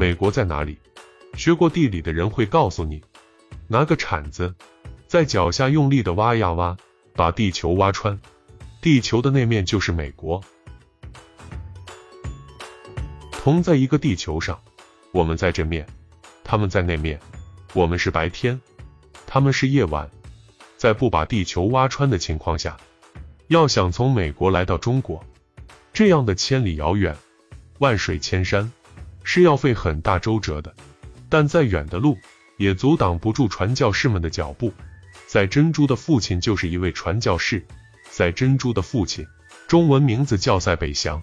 美国在哪里？学过地理的人会告诉你，拿个铲子在脚下用力的挖呀挖，把地球挖穿，地球的那面就是美国。同在一个地球上，我们在这面，他们在那面，我们是白天，他们是夜晚。在不把地球挖穿的情况下，要想从美国来到中国，这样的千里遥远、万水千山，是要费很大周折的。但再远的路，也阻挡不住传教士们的脚步。赛珍珠的父亲就是一位传教士。赛珍珠的父亲，中文名字叫赛北祥，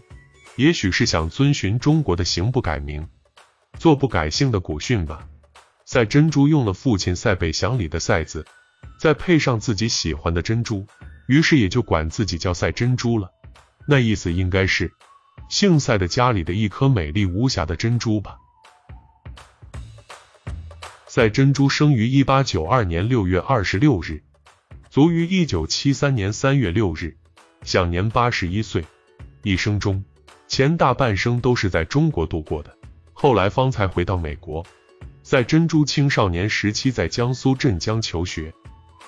也许是想遵循中国的行不改名，坐不改姓的古训吧。赛珍珠用了父亲赛北祥里的赛字。再配上自己喜欢的珍珠，于是也就管自己叫赛珍珠了。那意思应该是姓赛的家里的一颗美丽无瑕的珍珠吧。赛珍珠生于一八九二年六月二十六日，卒于一九七三年三月六日，享年八十一岁。一生中前大半生都是在中国度过的，后来方才回到美国。赛珍珠青少年时期在江苏镇江求学。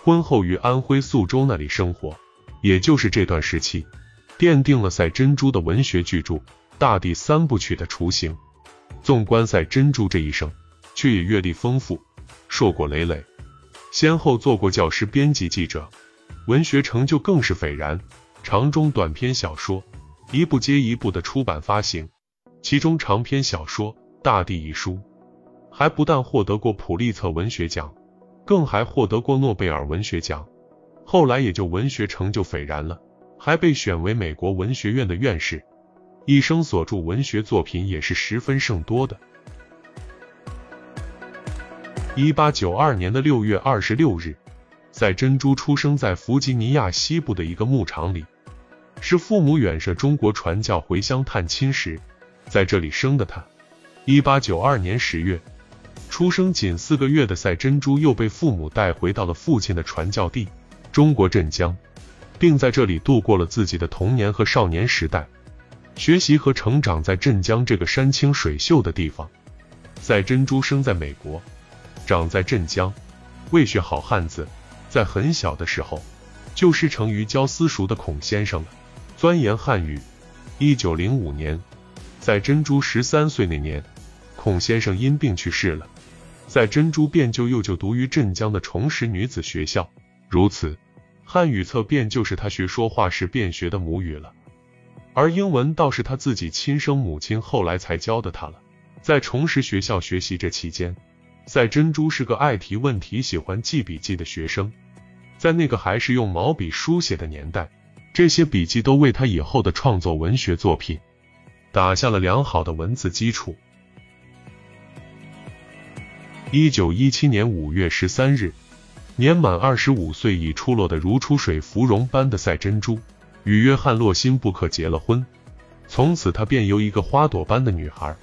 婚后于安徽宿州那里生活，也就是这段时期，奠定了赛珍珠的文学巨著《大地三部曲》的雏形。纵观赛珍珠这一生，却也阅历丰富，硕果累累，先后做过教师、编辑、记者，文学成就更是斐然，长中短篇小说一部接一部的出版发行，其中长篇小说《大地》一书，还不但获得过普利策文学奖。更还获得过诺贝尔文学奖，后来也就文学成就斐然了，还被选为美国文学院的院士，一生所著文学作品也是十分甚多的。一八九二年的六月二十六日，赛珍珠出生在弗吉尼亚西部的一个牧场里，是父母远涉中国传教回乡探亲时，在这里生的他。一八九二年十月。出生仅四个月的赛珍珠又被父母带回到了父亲的传教地中国镇江，并在这里度过了自己的童年和少年时代，学习和成长在镇江这个山清水秀的地方。赛珍珠生在美国，长在镇江，未学好汉字，在很小的时候就师承于教私塾的孔先生了，钻研汉语。一九零五年，在珍珠十三岁那年，孔先生因病去世了。在珍珠便就又就读于镇江的重实女子学校，如此，汉语册便就是他学说话时便学的母语了，而英文倒是他自己亲生母亲后来才教的他了。在重拾学校学习这期间，赛珍珠是个爱提问题、喜欢记笔记的学生，在那个还是用毛笔书写的年代，这些笔记都为他以后的创作文学作品打下了良好的文字基础。一九一七年五月十三日，年满二十五岁、已出落得如出水芙蓉般的赛珍珠，与约翰·洛辛布克结了婚。从此，她便由一个花朵般的女孩，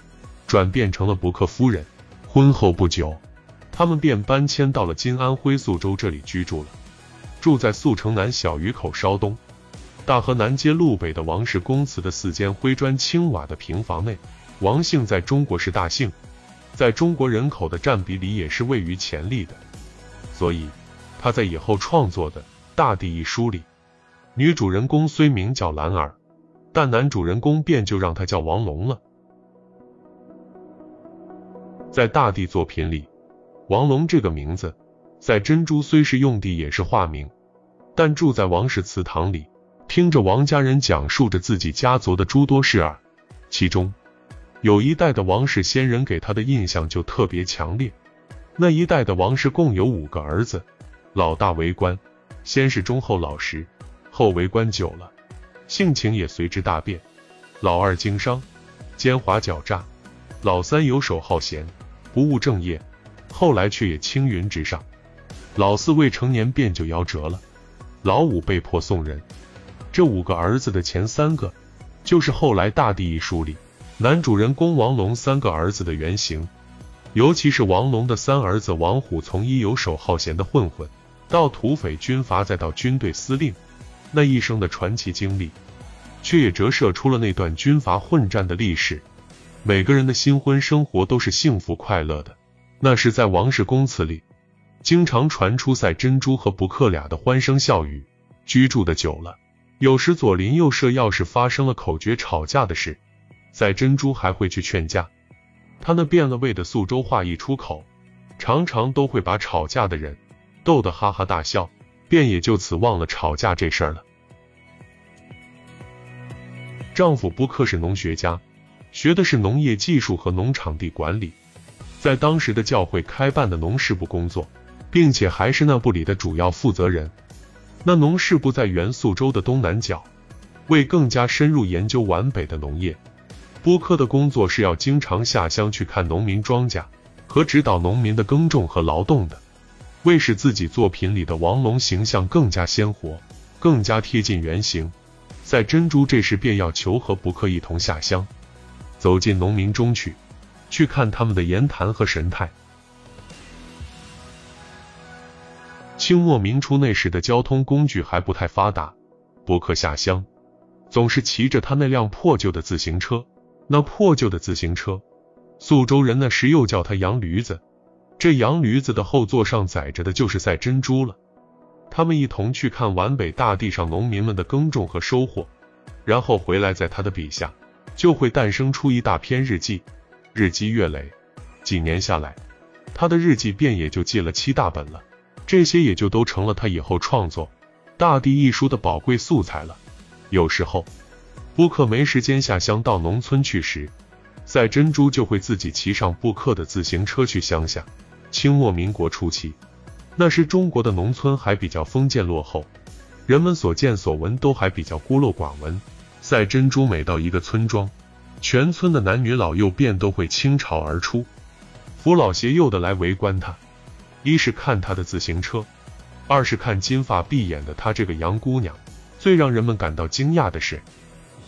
转变成了伯克夫人。婚后不久，他们便搬迁到了今安徽宿州这里居住了，住在宿城南小鱼口稍东、大河南街路北的王氏公祠的四间灰砖青瓦的平房内。王姓在中国是大姓。在中国人口的占比里也是位于前列的，所以他在以后创作的《大地》一书里，女主人公虽名叫兰儿，但男主人公便就让他叫王龙了。在《大地》作品里，王龙这个名字，在珍珠虽是用地也是化名，但住在王氏祠堂里，听着王家人讲述着自己家族的诸多事儿，其中。有一代的王氏先人给他的印象就特别强烈。那一代的王氏共有五个儿子，老大为官，先是忠厚老实，后为官久了，性情也随之大变。老二经商，奸猾狡诈；老三游手好闲，不务正业，后来却也青云直上。老四未成年便就夭折了，老五被迫送人。这五个儿子的前三个，就是后来《大地》一书里。男主人公王龙三个儿子的原型，尤其是王龙的三儿子王虎，从一游手好闲的混混，到土匪军阀，再到军队司令，那一生的传奇经历，却也折射出了那段军阀混战的历史。每个人的新婚生活都是幸福快乐的。那是在王氏公祠里，经常传出赛珍珠和布克俩的欢声笑语。居住的久了，有时左邻右舍要是发生了口角吵架的事，赛珍珠还会去劝架。他那变了味的宿州话一出口，常常都会把吵架的人逗得哈哈大笑，便也就此忘了吵架这事儿了。丈夫布克是农学家，学的是农业技术和农场地管理，在当时的教会开办的农事部工作，并且还是那部里的主要负责人。那农事部在原宿州的东南角，为更加深入研究皖北的农业。播客的工作是要经常下乡去看农民庄稼和指导农民的耕种和劳动的。为使自己作品里的王龙形象更加鲜活，更加贴近原型，在珍珠这时便要求和伯克一同下乡，走进农民中去，去看他们的言谈和神态。清末明初那时的交通工具还不太发达，伯克下乡总是骑着他那辆破旧的自行车。那破旧的自行车，宿州人那时又叫他洋驴子。这洋驴子的后座上载着的就是赛珍珠了。他们一同去看皖北大地上农民们的耕种和收获，然后回来，在他的笔下，就会诞生出一大篇日记，日积月累，几年下来，他的日记便也就记了七大本了。这些也就都成了他以后创作《大地》一书的宝贵素材了。有时候。布克没时间下乡到农村去时，赛珍珠就会自己骑上布克的自行车去乡下。清末民国初期，那时中国的农村还比较封建落后，人们所见所闻都还比较孤陋寡闻。赛珍珠每到一个村庄，全村的男女老幼便都会倾巢而出，扶老携幼的来围观他。一是看他的自行车，二是看金发碧眼的他这个洋姑娘。最让人们感到惊讶的是。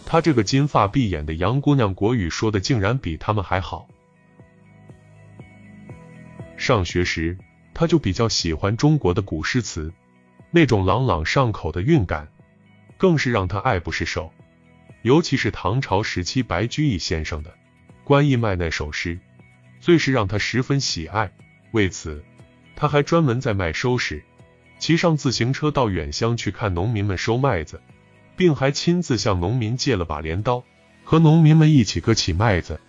她这个金发碧眼的洋姑娘，国语说的竟然比他们还好。上学时，他就比较喜欢中国的古诗词，那种朗朗上口的韵感，更是让他爱不释手。尤其是唐朝时期白居易先生的《关义卖》那首诗，最是让他十分喜爱。为此，他还专门在麦收时，骑上自行车到远乡去看农民们收麦子。并还亲自向农民借了把镰刀，和农民们一起割起麦子。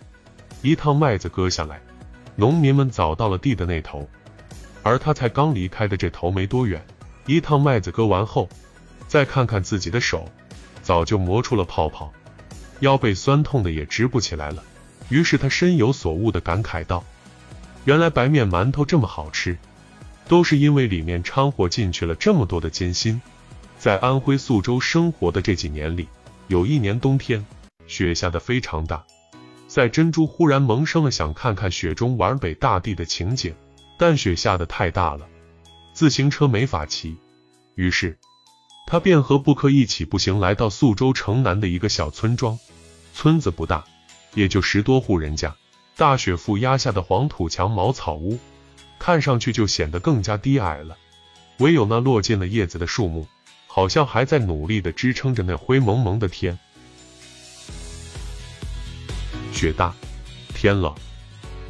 一趟麦子割下来，农民们早到了地的那头，而他才刚离开的这头没多远。一趟麦子割完后，再看看自己的手，早就磨出了泡泡，腰背酸痛的也直不起来了。于是他深有所悟的感慨道：“原来白面馒头这么好吃，都是因为里面掺和进去了这么多的艰辛。”在安徽宿州生活的这几年里，有一年冬天，雪下的非常大。赛珍珠忽然萌生了想看看雪中皖北大地的情景，但雪下的太大了，自行车没法骑。于是，他便和布克一起步行来到宿州城南的一个小村庄。村子不大，也就十多户人家。大雪覆压下的黄土墙茅草屋，看上去就显得更加低矮了。唯有那落尽了叶子的树木。好像还在努力的支撑着那灰蒙蒙的天。雪大，天冷，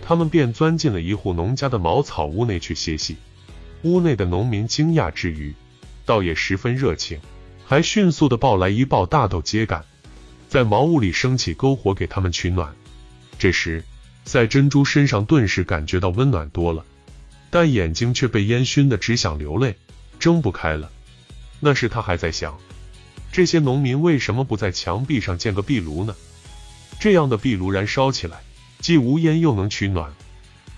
他们便钻进了一户农家的茅草屋内去歇息。屋内的农民惊讶之余，倒也十分热情，还迅速的抱来一抱大豆秸秆，在茅屋里升起篝火给他们取暖。这时，赛珍珠身上顿时感觉到温暖多了，但眼睛却被烟熏的只想流泪，睁不开了。那时他还在想，这些农民为什么不在墙壁上建个壁炉呢？这样的壁炉燃烧起来，既无烟又能取暖。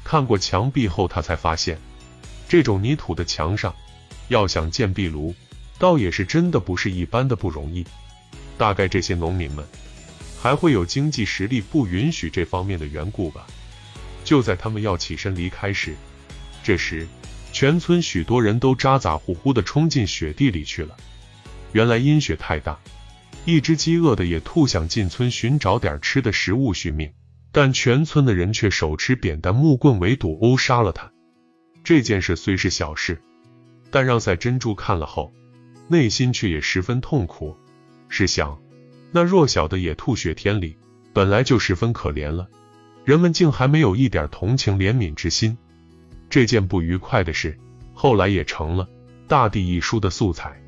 看过墙壁后，他才发现，这种泥土的墙上，要想建壁炉，倒也是真的不是一般的不容易。大概这些农民们，还会有经济实力不允许这方面的缘故吧。就在他们要起身离开时，这时。全村许多人都咋咋呼呼地冲进雪地里去了。原来阴雪太大，一只饥饿的野兔想进村寻找点吃的食物续命，但全村的人却手持扁担木棍围堵殴杀了它。这件事虽是小事，但让赛珍珠看了后，内心却也十分痛苦。试想，那弱小的野兔雪天里本来就十分可怜了，人们竟还没有一点同情怜悯之心。这件不愉快的事，后来也成了《大地》一书的素材，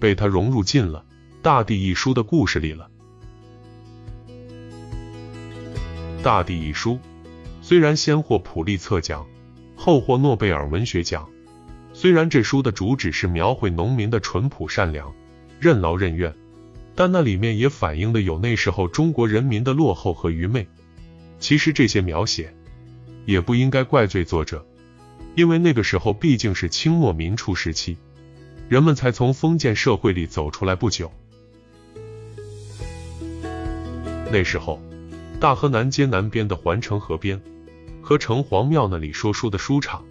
被他融入进了《大地》一书的故事里了。《大地》一书虽然先获普利策奖，后获诺贝尔文学奖，虽然这书的主旨是描绘农民的淳朴善良、任劳任怨，但那里面也反映的有那时候中国人民的落后和愚昧。其实这些描写也不应该怪罪作者，因为那个时候毕竟是清末民初时期，人们才从封建社会里走出来不久，那时候。大河南街南边的环城河边和城隍庙那里说书的书场，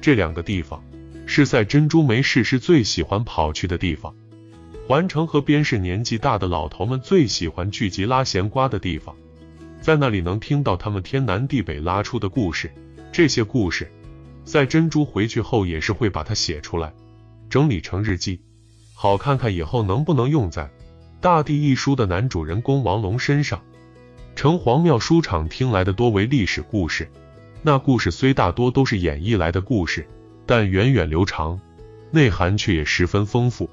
这两个地方是赛珍珠没事时最喜欢跑去的地方。环城河边是年纪大的老头们最喜欢聚集拉闲瓜的地方，在那里能听到他们天南地北拉出的故事。这些故事，赛珍珠回去后也是会把它写出来，整理成日记，好看看以后能不能用在《大地》一书的男主人公王龙身上。城隍庙书场听来的多为历史故事，那故事虽大多都是演绎来的故事，但源远流长，内涵却也十分丰富。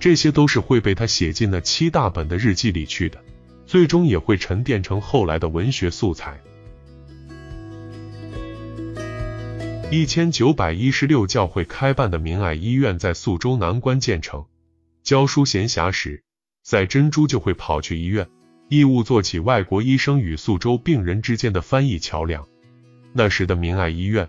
这些都是会被他写进那七大本的日记里去的，最终也会沉淀成后来的文学素材。一千九百一十六教会开办的明爱医院在宿州南关建成，教书闲暇时，在珍珠就会跑去医院。义务做起外国医生与宿州病人之间的翻译桥梁。那时的明爱医院，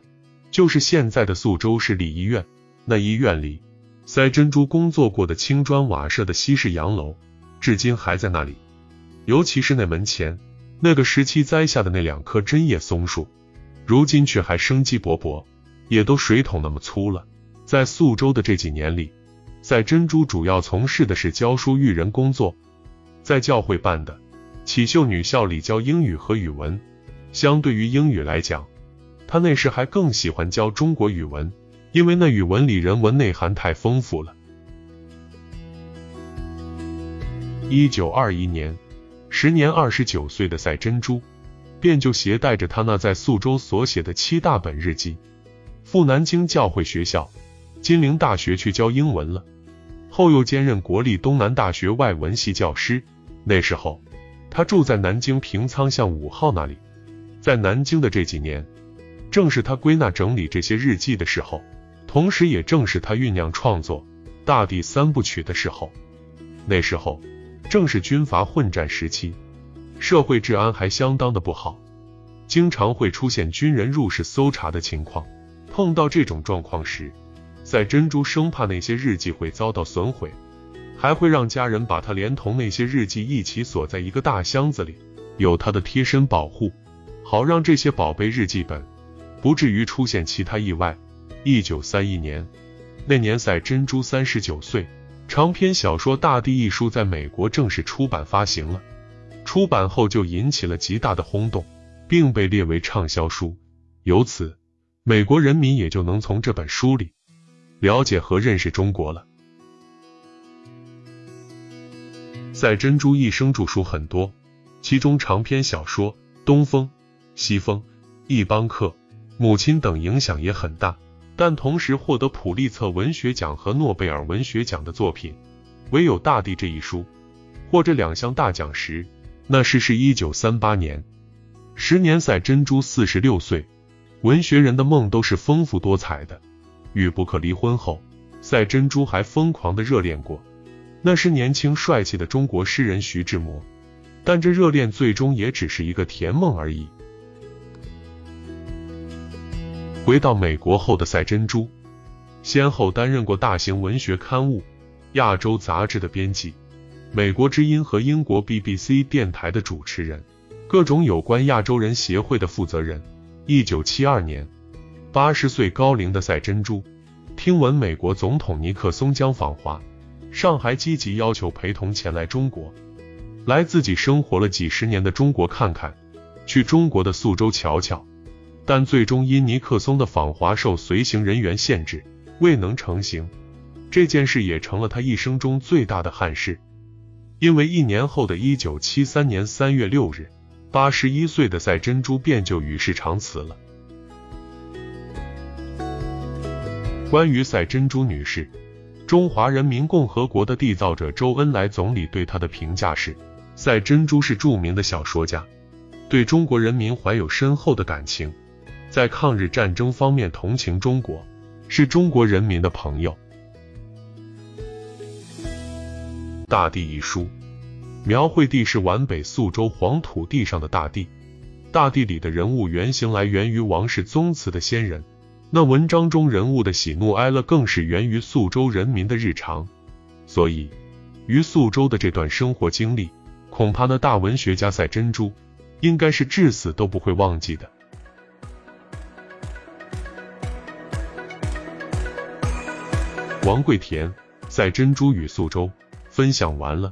就是现在的宿州市立医院。那医院里，塞珍珠工作过的青砖瓦舍的西式洋楼，至今还在那里。尤其是那门前，那个时期栽下的那两棵针叶松树，如今却还生机勃勃，也都水桶那么粗了。在宿州的这几年里，赛珍珠主要从事的是教书育人工作，在教会办的。启秀女校里教英语和语文，相对于英语来讲，她那时还更喜欢教中国语文，因为那语文里人文内涵太丰富了。一九二一年，时年二十九岁的赛珍珠，便就携带着她那在宿州所写的七大本日记，赴南京教会学校金陵大学去教英文了。后又兼任国立东南大学外文系教师。那时候。他住在南京平仓巷五号那里，在南京的这几年，正是他归纳整理这些日记的时候，同时也正是他酝酿创作《大地三部曲》的时候。那时候正是军阀混战时期，社会治安还相当的不好，经常会出现军人入室搜查的情况。碰到这种状况时，赛珍珠生怕那些日记会遭到损毁。还会让家人把他连同那些日记一起锁在一个大箱子里，有他的贴身保护，好让这些宝贝日记本不至于出现其他意外。一九三一年，那年赛珍珠三十九岁，长篇小说《大地》一书在美国正式出版发行了。出版后就引起了极大的轰动，并被列为畅销书。由此，美国人民也就能从这本书里了解和认识中国了。赛珍珠一生著书很多，其中长篇小说《东风》《西风》《一帮客》《母亲》等影响也很大。但同时获得普利策文学奖和诺贝尔文学奖的作品，唯有《大地》这一书获这两项大奖时，那时是一九三八年，时年赛珍珠四十六岁。文学人的梦都是丰富多彩的。与布克离婚后，赛珍珠还疯狂的热恋过。那是年轻帅气的中国诗人徐志摩，但这热恋最终也只是一个甜梦而已。回到美国后的赛珍珠，先后担任过大型文学刊物《亚洲杂志》的编辑、美国之音和英国 BBC 电台的主持人、各种有关亚洲人协会的负责人。一九七二年，八十岁高龄的赛珍珠，听闻美国总统尼克松将访华。上海积极要求陪同前来中国，来自己生活了几十年的中国看看，去中国的宿州瞧瞧，但最终因尼克松的访华受随行人员限制，未能成行。这件事也成了他一生中最大的憾事。因为一年后的一九七三年三月六日，八十一岁的赛珍珠便就与世长辞了。关于赛珍珠女士，中华人民共和国的缔造者周恩来总理对她的评价是：赛珍珠是著名的小说家，对中国人民怀有深厚的感情，在抗日战争方面同情中国，是中国人民的朋友。大地一书描绘地是皖北宿州黄土地上的大地，大地里的人物原型来源于王氏宗祠的先人。那文章中人物的喜怒哀乐，更是源于宿州人民的日常，所以于宿州的这段生活经历，恐怕那大文学家赛珍珠，应该是至死都不会忘记的。王贵田，赛珍珠与宿州，分享完了。